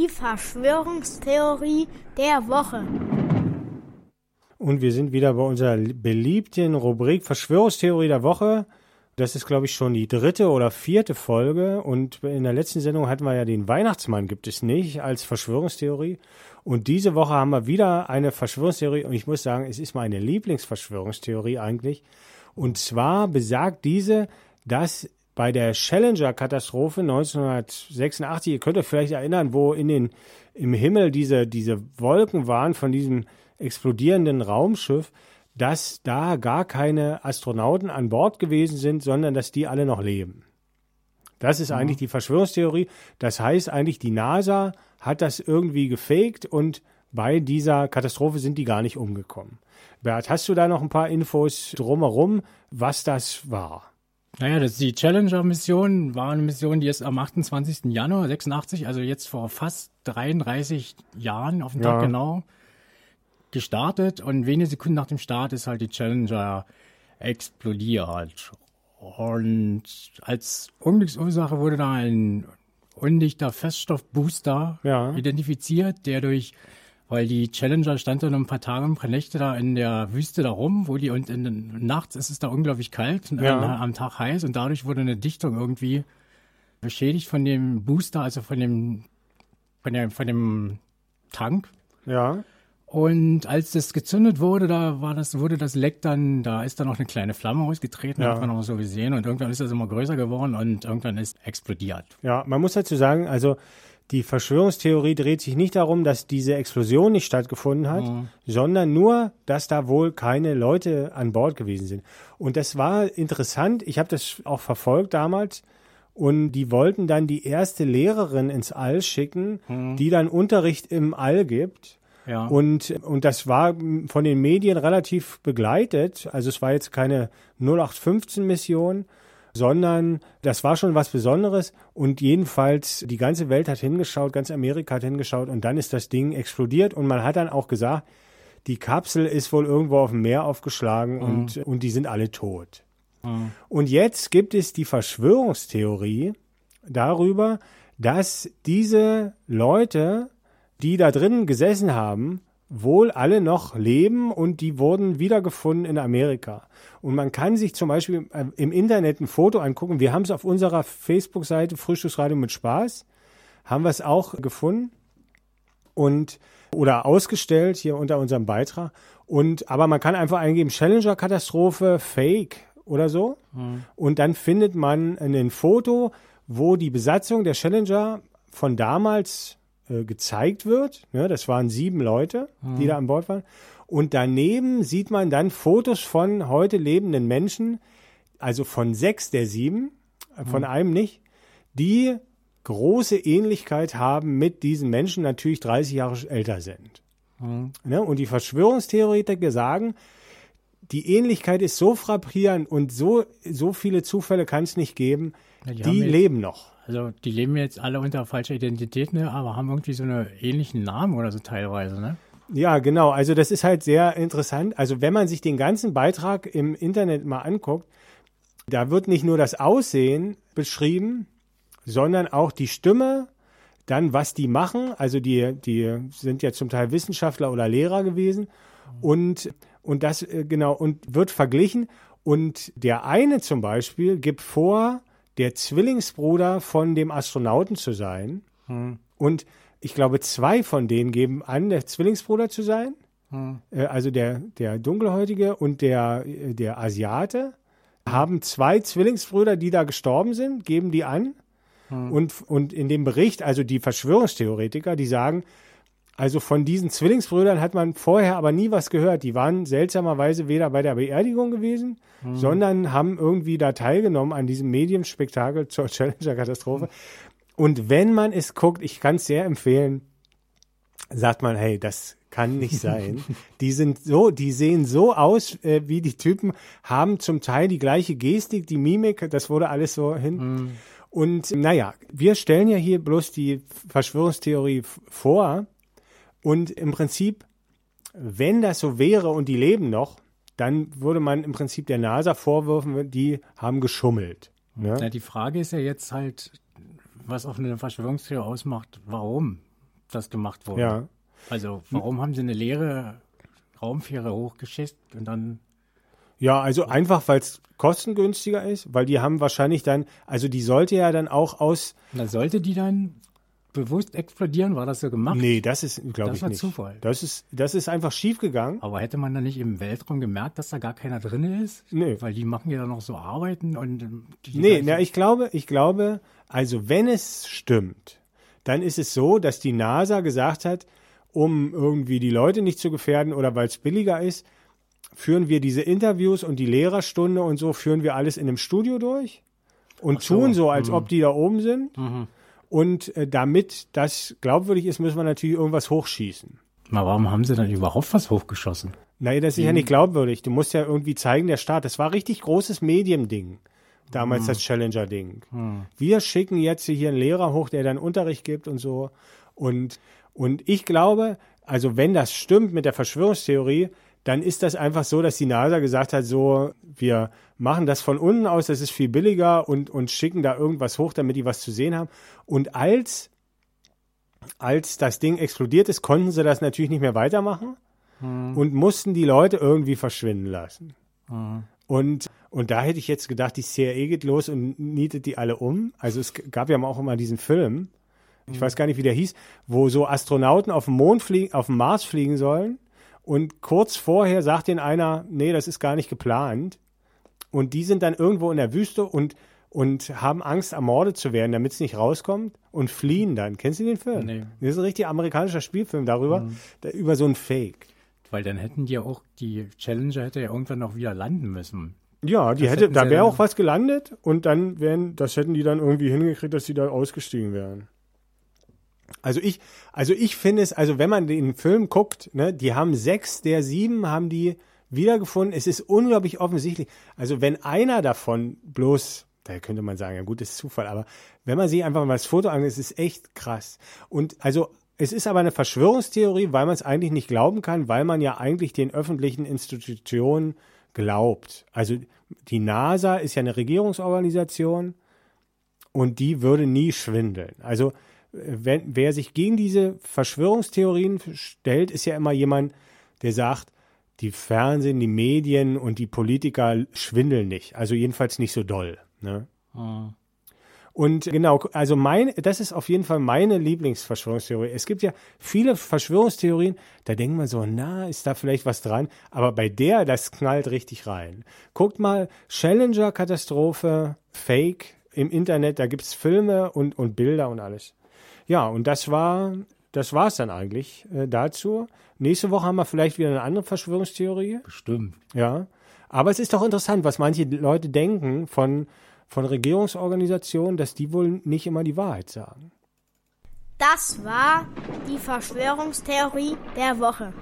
die Verschwörungstheorie der Woche. Und wir sind wieder bei unserer beliebten Rubrik Verschwörungstheorie der Woche. Das ist, glaube ich, schon die dritte oder vierte Folge. Und in der letzten Sendung hatten wir ja den Weihnachtsmann, gibt es nicht, als Verschwörungstheorie. Und diese Woche haben wir wieder eine Verschwörungstheorie. Und ich muss sagen, es ist meine Lieblingsverschwörungstheorie eigentlich. Und zwar besagt diese, dass bei der Challenger-Katastrophe 1986, ihr könnt euch vielleicht erinnern, wo in den, im Himmel diese, diese Wolken waren von diesem explodierenden Raumschiff, dass da gar keine Astronauten an Bord gewesen sind, sondern dass die alle noch leben. Das ist mhm. eigentlich die Verschwörungstheorie. Das heißt eigentlich, die NASA hat das irgendwie gefaked und bei dieser Katastrophe sind die gar nicht umgekommen. Bert, hast du da noch ein paar Infos drumherum, was das war? Naja, das, die Challenger-Mission war eine Mission, die ist am 28. Januar 86, also jetzt vor fast 33 Jahren auf den ja. Tag genau, gestartet und wenige Sekunden nach dem Start ist halt die Challenger explodiert. Und als Unglücksursache wurde da ein undichter Feststoffbooster ja. identifiziert, der durch, weil die Challenger stand dann ein paar Tage, ein paar Nächte da in der Wüste da rum, wo die und in, nachts ist es da unglaublich kalt, ja. am Tag heiß und dadurch wurde eine Dichtung irgendwie beschädigt von dem Booster, also von dem, von der, von dem Tank. Ja. Und als das gezündet wurde, da war das, wurde das Leck dann, da ist dann noch eine kleine Flamme ausgetreten, ja. hat man auch so gesehen. Und irgendwann ist das immer größer geworden und irgendwann ist explodiert. Ja, man muss dazu sagen, also die Verschwörungstheorie dreht sich nicht darum, dass diese Explosion nicht stattgefunden hat, mhm. sondern nur, dass da wohl keine Leute an Bord gewesen sind. Und das war interessant. Ich habe das auch verfolgt damals. Und die wollten dann die erste Lehrerin ins All schicken, mhm. die dann Unterricht im All gibt. Ja. Und, und das war von den Medien relativ begleitet. Also es war jetzt keine 0815-Mission, sondern das war schon was Besonderes. Und jedenfalls, die ganze Welt hat hingeschaut, ganz Amerika hat hingeschaut und dann ist das Ding explodiert. Und man hat dann auch gesagt, die Kapsel ist wohl irgendwo auf dem Meer aufgeschlagen mhm. und, und die sind alle tot. Mhm. Und jetzt gibt es die Verschwörungstheorie darüber, dass diese Leute die da drin gesessen haben, wohl alle noch leben und die wurden wiedergefunden in Amerika. Und man kann sich zum Beispiel äh, im Internet ein Foto angucken. Wir haben es auf unserer Facebook-Seite Frühstücksradio mit Spaß, haben wir es auch gefunden und oder ausgestellt hier unter unserem Beitrag. Und aber man kann einfach eingeben Challenger-Katastrophe Fake oder so mhm. und dann findet man ein Foto, wo die Besatzung der Challenger von damals äh, gezeigt wird. Ne, das waren sieben Leute, mhm. die da an Bord waren. Und daneben sieht man dann Fotos von heute lebenden Menschen, also von sechs der sieben, äh, von mhm. einem nicht, die große Ähnlichkeit haben mit diesen Menschen, natürlich 30 Jahre älter sind. Mhm. Ne, und die Verschwörungstheoretiker sagen, die Ähnlichkeit ist so frappierend und so, so viele Zufälle kann es nicht geben. Ja, die, die leben noch. Also die leben jetzt alle unter falscher Identität, ne, aber haben irgendwie so einen ähnlichen Namen oder so teilweise, ne? Ja, genau. Also das ist halt sehr interessant. Also wenn man sich den ganzen Beitrag im Internet mal anguckt, da wird nicht nur das Aussehen beschrieben, sondern auch die Stimme, dann was die machen. Also die, die sind ja zum Teil Wissenschaftler oder Lehrer gewesen und, und das, äh, genau, und wird verglichen. Und der eine zum Beispiel gibt vor, der Zwillingsbruder von dem Astronauten zu sein. Hm. Und ich glaube, zwei von denen geben an, der Zwillingsbruder zu sein. Hm. Äh, also der, der Dunkelhäutige und der, äh, der Asiate haben zwei Zwillingsbrüder, die da gestorben sind, geben die an. Hm. Und, und in dem Bericht, also die Verschwörungstheoretiker, die sagen, also von diesen Zwillingsbrüdern hat man vorher aber nie was gehört. Die waren seltsamerweise weder bei der Beerdigung gewesen, mhm. sondern haben irgendwie da teilgenommen an diesem Medienspektakel zur Challenger-Katastrophe. Mhm. Und wenn man es guckt, ich kann es sehr empfehlen, sagt man, hey, das kann nicht sein. die sind so, die sehen so aus äh, wie die Typen, haben zum Teil die gleiche Gestik, die Mimik, das wurde alles so hin. Mhm. Und naja, wir stellen ja hier bloß die Verschwörungstheorie vor, und im Prinzip, wenn das so wäre und die leben noch, dann würde man im Prinzip der NASA vorwürfen, die haben geschummelt. Ne? Ja, die Frage ist ja jetzt halt, was auch eine Verschwörungstheorie ausmacht, warum das gemacht wurde. Ja. Also warum haben sie eine leere Raumfähre hochgeschickt und dann Ja, also einfach, weil es kostengünstiger ist, weil die haben wahrscheinlich dann, also die sollte ja dann auch aus, na, sollte die dann bewusst explodieren? War das so gemacht? nee, das ist, glaube ich war nicht. Zufall. Das ist, das ist einfach schiefgegangen. Aber hätte man dann nicht im Weltraum gemerkt, dass da gar keiner drin ist? Nee. Weil die machen ja noch so Arbeiten und ähm, die Nee, na, ich glaube, ich glaube, also wenn es stimmt, dann ist es so, dass die NASA gesagt hat, um irgendwie die Leute nicht zu gefährden oder weil es billiger ist, führen wir diese Interviews und die Lehrerstunde und so, führen wir alles in einem Studio durch und so, Mhm. tun so, als ob die da oben sind. Und äh, damit das glaubwürdig ist, müssen wir natürlich irgendwas hochschießen. Na, warum haben sie dann überhaupt was hochgeschossen? Naja, das ist ja nicht glaubwürdig. Du musst ja irgendwie zeigen, der Staat. Das war richtig großes Mediending. Damals das Challenger-Ding. Wir schicken jetzt hier einen Lehrer hoch, der dann Unterricht gibt und so. Und, und ich glaube, also wenn das stimmt mit der Verschwörungstheorie, dann ist das einfach so, dass die NASA gesagt hat, so, wir machen das von unten aus, das ist viel billiger und, und schicken da irgendwas hoch, damit die was zu sehen haben. Und als, als das Ding explodiert ist, konnten sie das natürlich nicht mehr weitermachen und mussten die Leute irgendwie verschwinden lassen. Und, und da hätte ich jetzt gedacht, die CIA geht los und nietet die alle um. Also es gab ja auch immer diesen Film, ich weiß gar nicht, wie der hieß, wo so Astronauten auf dem Mond fliegen, auf dem Mars fliegen sollen. Und kurz vorher sagt ihnen einer, nee, das ist gar nicht geplant. Und die sind dann irgendwo in der Wüste und, und haben Angst, ermordet zu werden, damit es nicht rauskommt und fliehen dann. Kennst du den Film? Nee. Das ist ein richtig amerikanischer Spielfilm darüber, da, über so ein Fake. Weil dann hätten die ja auch, die Challenger hätte ja irgendwann noch wieder landen müssen. Ja, die Das hätte, da wäre auch was gelandet und dann wären, das hätten die dann irgendwie hingekriegt, dass sie da ausgestiegen wären. Also ich, also ich finde es, also wenn man den Film guckt, ne, die haben sechs der sieben haben die wiedergefunden. Es ist unglaublich offensichtlich. Also wenn einer davon bloß, da könnte man sagen, ja gut, ist Zufall, aber wenn man sich einfach mal das Foto anguckt, es ist echt krass. Und also es ist aber eine Verschwörungstheorie, weil man es eigentlich nicht glauben kann, weil man ja eigentlich den öffentlichen Institutionen glaubt. Also die NASA ist ja eine Regierungsorganisation und die würde nie schwindeln. Also wenn, wer sich gegen diese Verschwörungstheorien stellt, ist ja immer jemand, der sagt, die Fernsehen, die Medien und die Politiker schwindeln nicht. Also jedenfalls nicht so doll. Ne? Und genau, also mein, das ist auf jeden Fall meine Lieblingsverschwörungstheorie. Es gibt ja viele Verschwörungstheorien, da denkt man so, na, ist da vielleicht was dran? Aber bei der, das knallt richtig rein. Guckt mal, Challenger-Katastrophe, Fake im Internet, da gibt's Filme und, und Bilder und alles. Ja, und das war, das war's dann eigentlich äh, dazu. Nächste Woche haben wir vielleicht wieder eine andere Verschwörungstheorie. Bestimmt. Ja. Aber es ist doch interessant, was manche Leute denken von, von Regierungsorganisationen, dass die wohl nicht immer die Wahrheit sagen. Das war die Verschwörungstheorie der Woche.